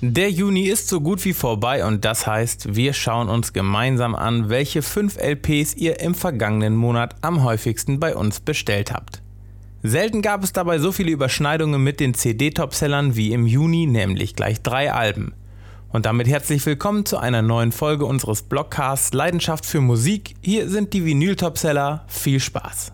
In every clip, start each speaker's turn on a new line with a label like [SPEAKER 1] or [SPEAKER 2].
[SPEAKER 1] Der Juni ist so gut wie vorbei und das heißt, wir schauen uns gemeinsam an, welche 5 LPs ihr im vergangenen Monat am häufigsten bei uns bestellt habt. Selten gab es dabei so viele Überschneidungen mit den CD-Topsellern wie im Juni, nämlich gleich drei Alben. Und damit herzlich willkommen zu einer neuen Folge unseres Blogcasts Leidenschaft für Musik. Hier sind die Vinyl-Topseller. Viel Spaß!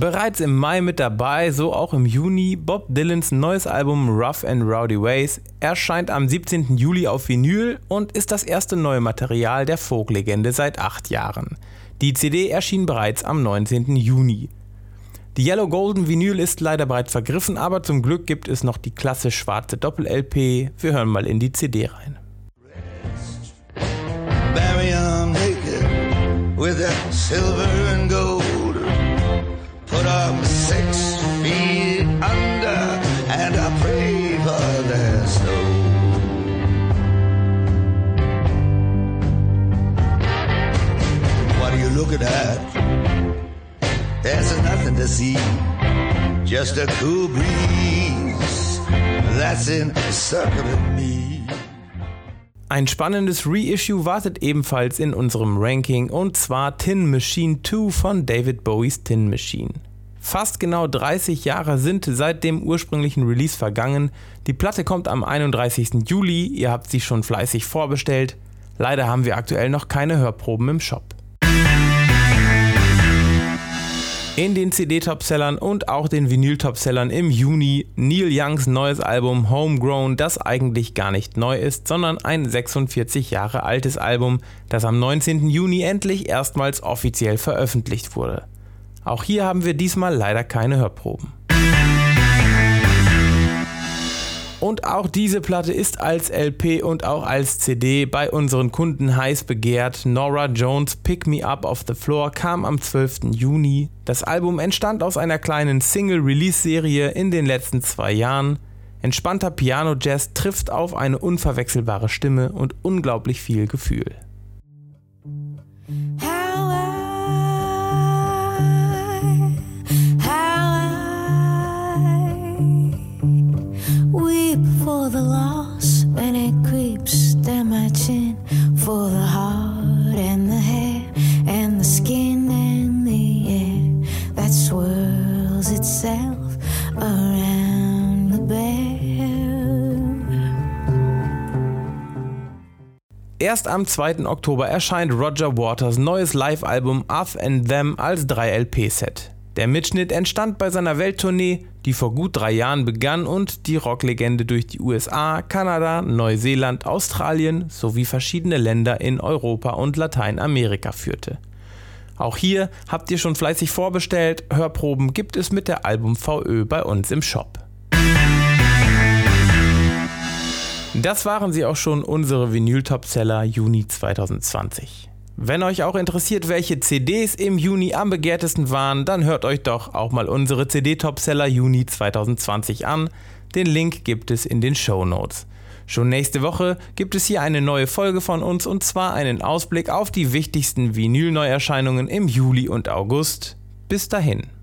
[SPEAKER 1] Bereits im Mai mit dabei, so auch im Juni, Bob Dylans neues Album Rough and Rowdy Ways erscheint am 17. Juli auf Vinyl und ist das erste neue Material der Folk-Legende seit acht Jahren. Die CD erschien bereits am 19. Juni. Die Yellow Golden Vinyl ist leider bereits vergriffen, aber zum Glück gibt es noch die klassisch schwarze Doppel-LP. Wir hören mal in die CD rein. Barry, Looking at? There's nothing to see, just a cool breeze that's encircling me. Ein spannendes Reissue wartet ebenfalls in unserem Ranking und zwar Tin Machine 2 von David Bowies Tin Machine. Fast genau 30 Jahre sind seit dem ursprünglichen Release vergangen. Die Platte kommt am 31. Juli, ihr habt sie schon fleißig vorbestellt. Leider haben wir aktuell noch keine Hörproben im Shop. In den CD-Topsellern und auch den Vinyl-Topsellern im Juni Neil Youngs neues Album Homegrown, das eigentlich gar nicht neu ist, sondern ein 46 Jahre altes Album, das am 19. Juni endlich erstmals offiziell veröffentlicht wurde. Auch hier haben wir diesmal leider keine Hörproben. Und auch diese Platte ist als LP und auch als CD bei unseren Kunden heiß begehrt. Nora Jones Pick Me Up Off the Floor kam am 12. Juni. Das Album entstand aus einer kleinen Single-Release-Serie in den letzten zwei Jahren. Entspannter Piano-Jazz trifft auf eine unverwechselbare Stimme und unglaublich viel Gefühl. The loss when it creeps down my chin for the heart and the hair and the skin and the air that swirls itself around the bear. Erst am 2. Oktober erscheint Roger Waters neues Live-Album Us and Them als 3-LP-Set. Der Mitschnitt entstand bei seiner Welttournee, die vor gut drei Jahren begann und die Rocklegende durch die USA, Kanada, Neuseeland, Australien sowie verschiedene Länder in Europa und Lateinamerika führte. Auch hier habt ihr schon fleißig vorbestellt, Hörproben gibt es mit der Album VÖ bei uns im Shop. Das waren sie auch schon, unsere Vinyl-Topseller Juni 2020. Wenn euch auch interessiert, welche CDs im Juni am begehrtesten waren, dann hört euch doch auch mal unsere CD-Topseller Juni 2020 an. Den Link gibt es in den Show Notes. Schon nächste Woche gibt es hier eine neue Folge von uns und zwar einen Ausblick auf die wichtigsten Vinyl-Neuerscheinungen im Juli und August. Bis dahin.